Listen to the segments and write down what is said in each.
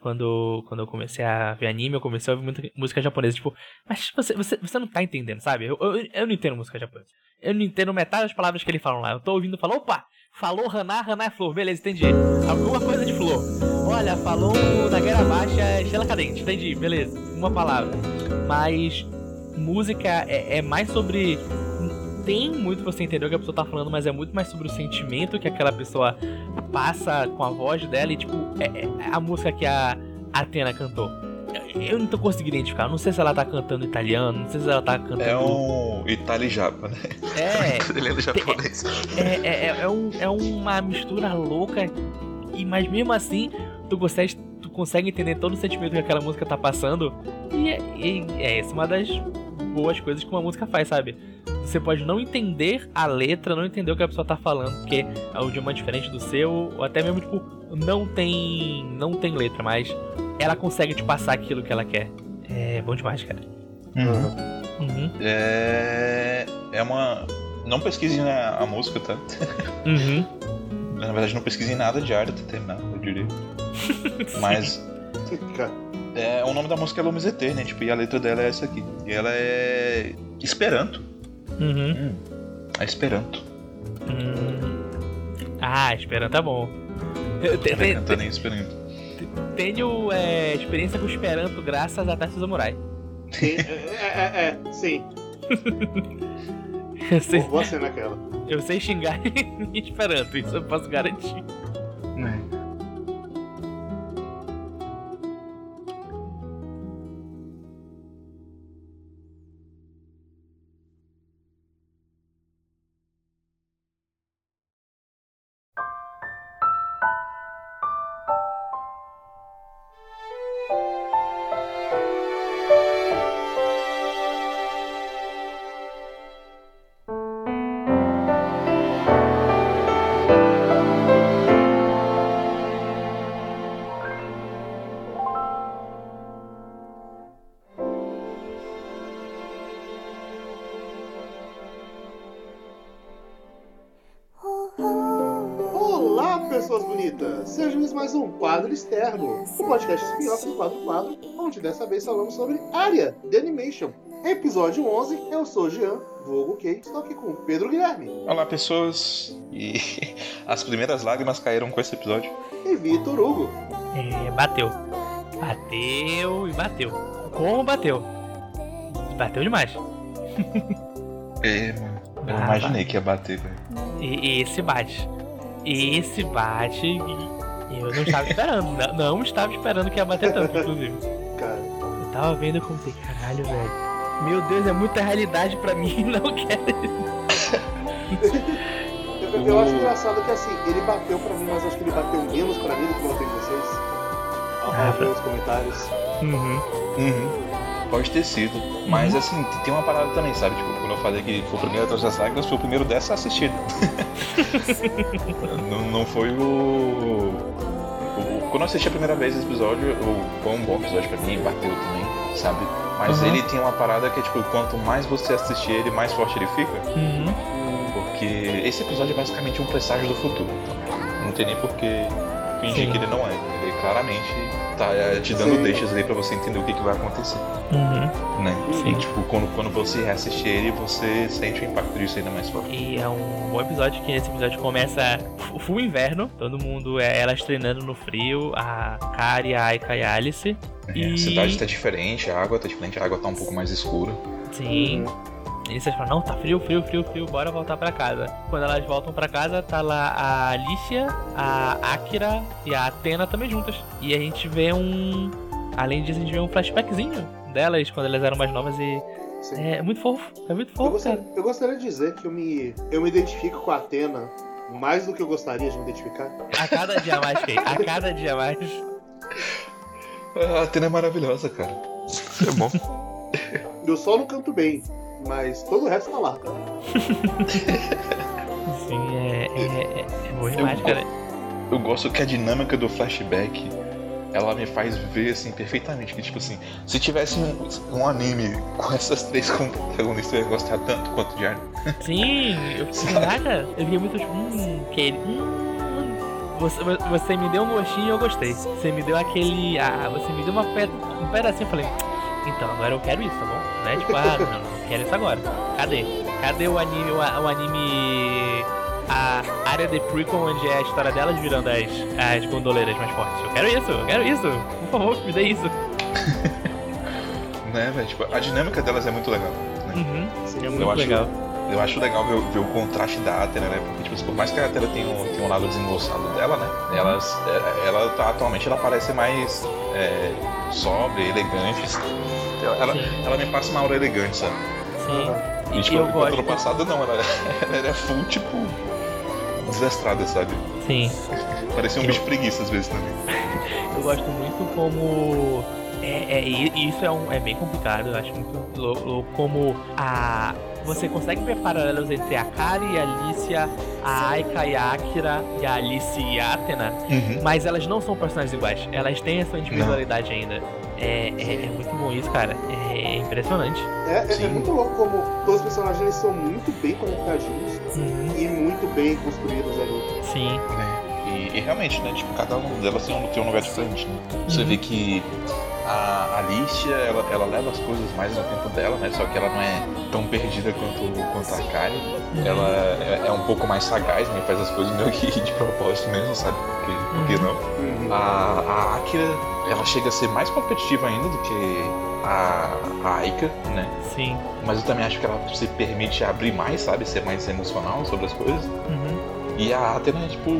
quando, quando eu comecei a ver anime, eu comecei a ouvir muita música japonesa. Tipo, mas você, você, você não tá entendendo, sabe? Eu, eu, eu não entendo música japonesa. Eu não entendo metade das palavras que ele falam lá. Eu tô ouvindo e falo, opa, falou Haná, Haná é flor, beleza, entendi. Alguma coisa de flor. Olha, falou na guerra baixa, estrela cadente, entendi, beleza. Uma palavra. Mas música é, é mais sobre tem muito você entender o que a pessoa tá falando, mas é muito mais sobre o sentimento que aquela pessoa passa com a voz dela e, tipo, é, é a música que a Atena cantou. Eu não tô conseguindo identificar. Não sei se ela tá cantando italiano, não sei se ela tá cantando. É um Itali-Japa, né? É. Italiano japonês. É, é, é, é, um, é uma mistura louca. E, mas mesmo assim, tu consegue, tu consegue entender todo o sentimento que aquela música tá passando. E é, e é essa uma das boas coisas que uma música faz, sabe? Você pode não entender a letra, não entender o que a pessoa tá falando, porque é um idioma diferente do seu, ou até mesmo, tipo, não tem. não tem letra, mas ela consegue te passar aquilo que ela quer. É bom demais, cara. Uhum. Uhum. É. É uma. Não pesquise a, a música, tá? Uhum. Na verdade, não pesquise nada de área até terminar, eu diria. Mas. É, o nome da música é Lumes Eterna, tipo, e a letra dela é essa aqui. E ela é. Esperanto. Uhum. Hum, é Esperanto. Hum. Ah, Esperanto é bom. Eu te, te, cantando em Esperanto. Tenho é, experiência com Esperanto graças a Tassi Samurai. Sim, é, é, é, sim. eu sei, Você naquela. Eu sei xingar em Esperanto, isso eu posso garantir. Mais um Quadro Externo, o podcast spin-off do Quadro Quadro, onde dessa vez falamos sobre Área de Animation. Episódio 11, eu sou Jean, vulgo Kate, estou aqui com Pedro Guilherme. Olá pessoas, e as primeiras lágrimas caíram com esse episódio. E Vitor Hugo. É, bateu. Bateu e bateu. Como bateu? Bateu demais. é, mano. Eu ah, imaginei que ia bater, velho. E esse bate. Esse bate eu não estava esperando, não, não, estava esperando que ia bater tanto, inclusive. Cara. Eu tava vendo como assim, caralho, velho. Meu Deus, é muita realidade pra mim, não quero. eu, eu acho engraçado que assim, ele bateu pra mim, mas acho que ele bateu menos pra mim do que bateu em vocês. Ah, ver os comentários. Uhum. Uhum. Pode ter sido. Mas uhum. assim, tem uma parada também, sabe? Tipo, quando eu falei que foi o primeiro atrás das lágrimas, foi o primeiro dessa assistida. não, não foi o... o. Quando eu assisti a primeira vez esse episódio, foi um bom episódio pra mim, bateu também, sabe? Mas uhum. ele tem uma parada que é tipo, quanto mais você assistir ele, mais forte ele fica. Uhum. Porque esse episódio é basicamente um presságio do futuro. Então não tem nem por que fingir Sim. que ele não é. Ele claramente tá é, te dando Sim. deixas aí pra você entender o que, que vai acontecer. Uhum. Né? Sim. E, tipo, quando, quando você reassistir ele, você sente o impacto disso ainda mais forte. E é um bom episódio que esse episódio começa full inverno, todo mundo, é elas treinando no frio, a Kari, a Aika e a Alice. É, e... A cidade tá diferente, a água tá diferente, a água tá um pouco mais escura. Sim. Uhum. E vocês falam, não, tá frio, frio, frio, frio, bora voltar pra casa. Quando elas voltam pra casa, tá lá a Alicia, a Akira e a Atena também juntas. E a gente vê um. Além disso, a gente vê um flashbackzinho delas quando elas eram mais novas e. Sim. É muito fofo, é muito fofo. Eu gostaria, eu gostaria de dizer que eu me, eu me identifico com a Atena mais do que eu gostaria de me identificar. A cada dia mais, Kay. A cada dia mais. A Atena é maravilhosa, cara. É bom. eu só não canto bem mas todo o resto tá lá. Sim, é, é, é bom demais, eu, cara. Eu gosto que a dinâmica do flashback ela me faz ver assim perfeitamente que tipo assim, se tivesse um, um anime com essas três como protagonistas, eu ia gostar tanto quanto de anime. Sim, eu caraca, eu via muito tipo, hum, que. Hum, Você, você me deu um gostinho e eu gostei. Você me deu aquele. Ah, você me deu uma pe... um pedacinho. Eu falei, então agora eu quero isso, tá bom? Não é tipo, ah, não, não quero isso agora. Cadê? Cadê o anime, o, o anime. A área de prequel onde é a história delas virando as, as gondoleiras mais fortes. Eu quero isso, eu quero isso. Por favor, me dê isso. né, velho? Tipo, a dinâmica delas é muito legal. Né? Uhum, Eu muito acho- legal. Eu acho legal ver, ver o contraste da Athena, né? Porque, tipo, por mais que a Athena tenha um, tenha um lado desengonçado dela, né? Elas, é, ela tá, atualmente ela parece mais é, sóbria, elegante. Ela, ela, Sim. ela me passa uma aura elegante, sabe? Sim. E, E tipo, eu no passado não, ela, ela era full, tipo, desastrada, sabe? Sim. Parecia um Eu- bicho preguiça às vezes também. Eu gosto muito como. É, é, isso é, um, é bem complicado, eu acho muito louco como a. Você consegue ver paralelos entre a Kari e a Alicia, a Aika e a Akira, e a Alice e a Athena, mas elas não são personagens iguais, elas têm essa individualidade ainda. É, é, é muito bom isso, cara. É impressionante. É, é- é muito louco como todos os personagens eles são muito bem conectadinhos Uhum. e muito bem construídos ali. Sim. E, e realmente, né? Tipo, cada um delas tem um, tem um lugar diferente, né? Você Uhum. vê que a Alicia, ela, ela leva as coisas mais no tempo dela, né? Só que ela não é tão perdida quanto, quanto a Kari. Uhum. Ela é, é um pouco mais sagaz, né? Faz as coisas meio que de propósito mesmo, sabe? Porque, por que não? Uhum. A, a Akira, ela chega a ser mais competitiva ainda do que a, a Aika, né? Sim. Mas eu também acho que ela se permite abrir mais, sabe? Ser mais emocional sobre as coisas. Uhum. E a Athena, tipo,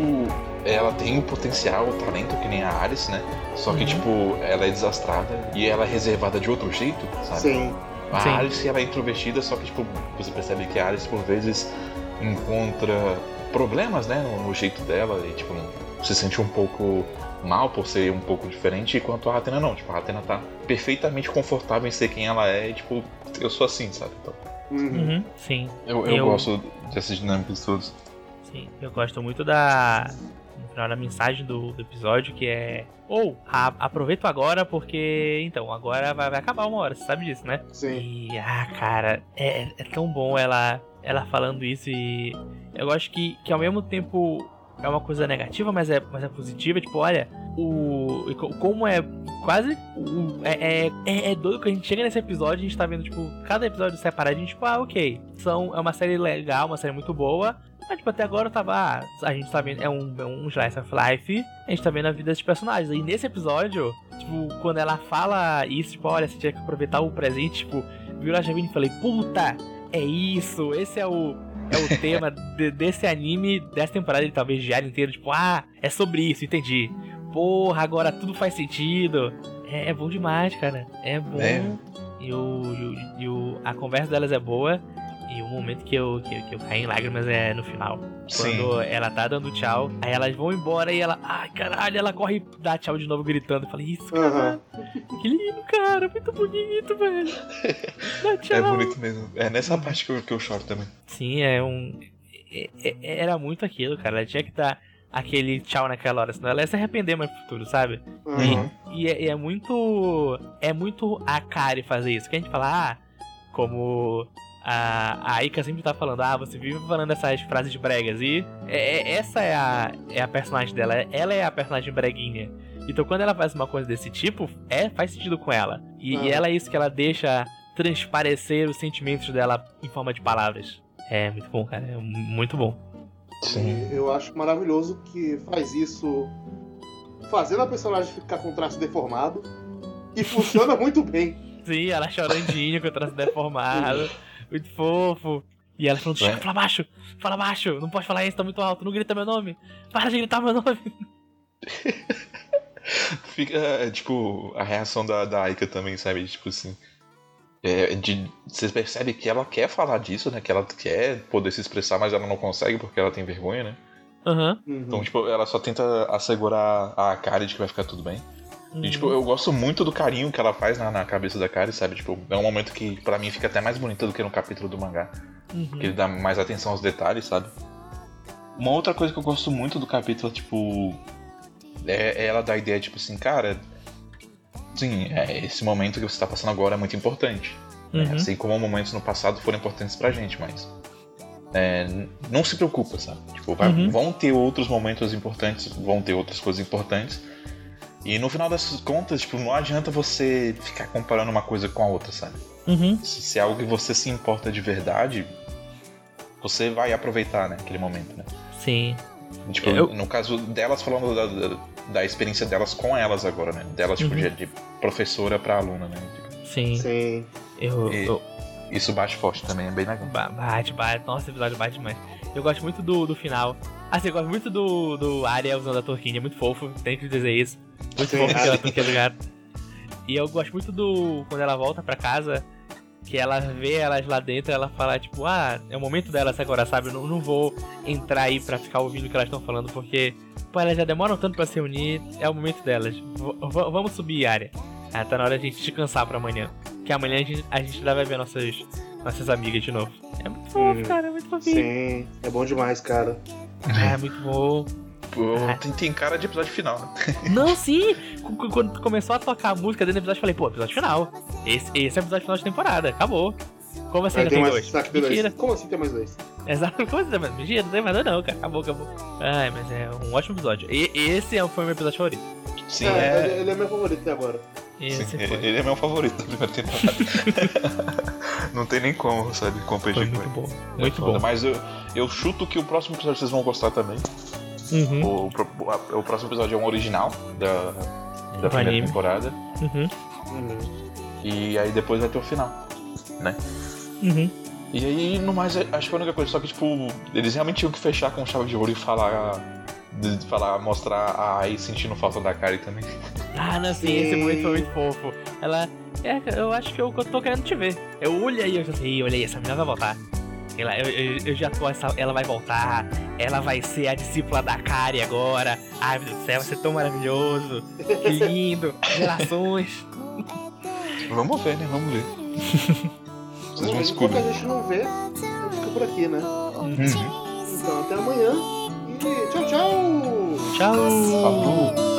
ela tem o potencial, o talento que nem a Alice, né? Só que, Uhum. tipo, ela é desastrada e ela é reservada de outro jeito, sabe? Sim. A Sim. Alice, ela é introvertida, só que, tipo, você percebe que a Alice, por vezes, encontra problemas, né? No, no jeito dela e, tipo, se sente um pouco mal por ser um pouco diferente, enquanto a Athena não. Tipo, a Athena tá perfeitamente confortável em ser quem ela é e, tipo, eu sou assim, sabe? Então, Uhum. Uhum. Sim. eu, eu, Eu- gosto dessas dinâmicas todas. Sim, eu gosto muito da. No final da mensagem do, do episódio, que é. Ou, a- aproveito agora porque. Então, agora vai, vai acabar uma hora, você sabe disso, né? Sim. E, ah, cara, é, é tão bom ela, ela falando isso e. Eu gosto que, que ao mesmo tempo é uma coisa negativa, mas é, mas é positiva. Tipo, olha, o. co- Como é quase. o- é, é, é, é doido que a gente chega nesse episódio e a gente tá vendo, tipo, cada episódio separadinho, tipo, ah, ok. São, é uma série legal, uma série muito boa. Mas, tipo, até agora eu tava. Ah, a gente tá vendo. É um, é um slice of life. A gente tá vendo a vida dos personagens. E nesse episódio, tipo, quando ela fala isso, tipo, olha, você tinha que aproveitar o presente, tipo, viu a Javine e falei, puta, é isso, esse é o. É o tema de- desse anime, dessa temporada e talvez diário inteiro, tipo, ah, é sobre isso, entendi. Porra, agora tudo faz sentido. É, é bom demais, cara. É bom. É. E, o, e, o, e o- a conversa delas é boa. E o momento que eu, que, que eu caí em lágrimas é no final. Quando ela tá dando tchau, aí elas vão embora e ela, ai caralho, ela corre e dá tchau de novo gritando. Eu falei, isso, cara, Aham. que lindo, cara, muito bonito, velho. Dá tchau. É bonito mesmo. É nessa parte que eu, que eu choro também. Sim, é um. é- é- Era muito aquilo, cara. Ela tinha que dar aquele tchau naquela hora, senão ela ia se arrepender mais no futuro, sabe? Aham. E é, e é muito. É muito a Kari fazer isso. Que a gente fala, ah, como a, a Aika sempre tá falando, ah, você vive falando essas frases bregas. E é- é- essa é a, é a personagem dela. Ela é a personagem breguinha. Então quando ela faz uma coisa desse tipo, é, faz sentido com ela. E, Ah. e ela é isso que ela deixa transparecer os sentimentos dela em forma de palavras. É muito bom, cara. É muito bom. Sim. Eu acho maravilhoso que faz isso fazendo a personagem ficar com o traço deformado e funciona muito bem. Sim, ela chorandinho com o traço deformado. Muito fofo. E ela falando, É. fala baixo, fala baixo, não pode falar isso, tá muito alto, não grita meu nome. Para de gritar meu nome. Fica, é, tipo, a reação da, da Aika também, sabe? Tipo assim. É, de, você percebe que ela quer falar disso, né? Que ela quer poder se expressar, mas ela não consegue porque ela tem vergonha, né? Uhum. Então, tipo, ela só tenta assegurar a Kari de que vai ficar tudo bem. Uhum. E, tipo, eu gosto muito do carinho que ela faz na, na cabeça da Kari, sabe? Tipo, é um momento que pra mim fica até mais bonito do que no capítulo do mangá. Uhum. Que ele dá mais atenção aos detalhes, sabe? Uma outra coisa que eu gosto muito do capítulo, tipo. É, é ela dar a ideia, tipo assim, cara. Sim, é, esse momento que você tá passando agora é muito importante. né? Uhum. Assim como momentos no passado foram importantes pra gente, mas. é, não se preocupa, sabe? Tipo, vai- Uhum. vão ter outros momentos importantes, vão ter outras coisas importantes. E no final das contas, tipo, não adianta você ficar comparando uma coisa com a outra, sabe? Uhum. Se, se é algo que você se importa de verdade, você vai aproveitar, né, aquele momento, né? Sim. Tipo, Eu- no caso delas, falando da, da, da experiência delas com elas agora, né? Delas, tipo, Uhum. de, de professora pra aluna, né? Tipo, Sim. Sim. Eu, E- eu- isso bate forte também, é bem legal. ba- Bate, bate. Nossa, esse episódio bate demais. Eu gosto muito do, do final. Assim, eu gosto muito do, do Arya usando a torquinha. É muito fofo, tem que dizer isso. Muito fofo aquela Arya. torquinha do gato. E eu gosto muito do. Quando ela volta pra casa, que ela vê elas lá dentro, ela fala, tipo, ah, é o momento delas agora, sabe? Eu não, não vou entrar aí pra ficar ouvindo o que elas estão falando, porque, pô, elas já demoram tanto pra se unir, é o momento delas. V- vamos subir, área. Ah, tá na hora de a gente descansar pra amanhã. Que amanhã a gente, a gente já vai ver nossas, nossas amigas de novo. É muito fofo, Uhum. cara, é muito fofinho. Sim. É bom demais, cara. Ah, é muito bom. Pô, Ah. tem, tem cara de episódio final, né? Não, sim! Qu- qu- Quando começou a tocar a música dentro do episódio, eu falei, pô, episódio final. Esse, esse é o episódio final de temporada, acabou. Como assim ainda tem tem mais. dois? Tem? Mentira. Como assim tem mais dois? Exato, como assim? Mas Mentira, não tem mais dois não, cara. Acabou, acabou. Ai, mas é um ótimo episódio. E esse é- foi o meu episódio favorito. Sim, é, é. Ele, ele é meu favorito até agora. Esse Sim, ele, ele é meu favorito da primeira temporada. Não tem nem como, sabe, competir Foi com muito ele. bom. É Muito foda, bom. Mas eu, eu chuto que o próximo episódio vocês vão gostar também. Uhum. O, o, o próximo episódio é um original da, da primeira anime. temporada. Uhum. E aí depois vai ter o final. Uhum. E aí, no mais, acho que foi a única coisa. Só que, tipo, eles realmente tinham que fechar com chave de ouro e falar. de- falar, mostrar a Ai sentindo falta da Kari também. Ah, não, sim, esse momento foi muito fofo. Ela. É, eu acho que eu, eu tô querendo te ver. Eu olhei aí, eu sei, olha aí, essa menina vai voltar. Ela, eu, eu, eu já tô, essa, ela vai voltar, ela vai ser a discípula da Kari agora. Ai, meu Deus do céu, vai ser tão maravilhoso. Que lindo, gerações. Vamos ver, né? Vamos ver. Vocês vão Enquanto a gente não vê, fica por aqui, né? Uhum. Então até amanhã e tchau, tchau! Tchau! Falou!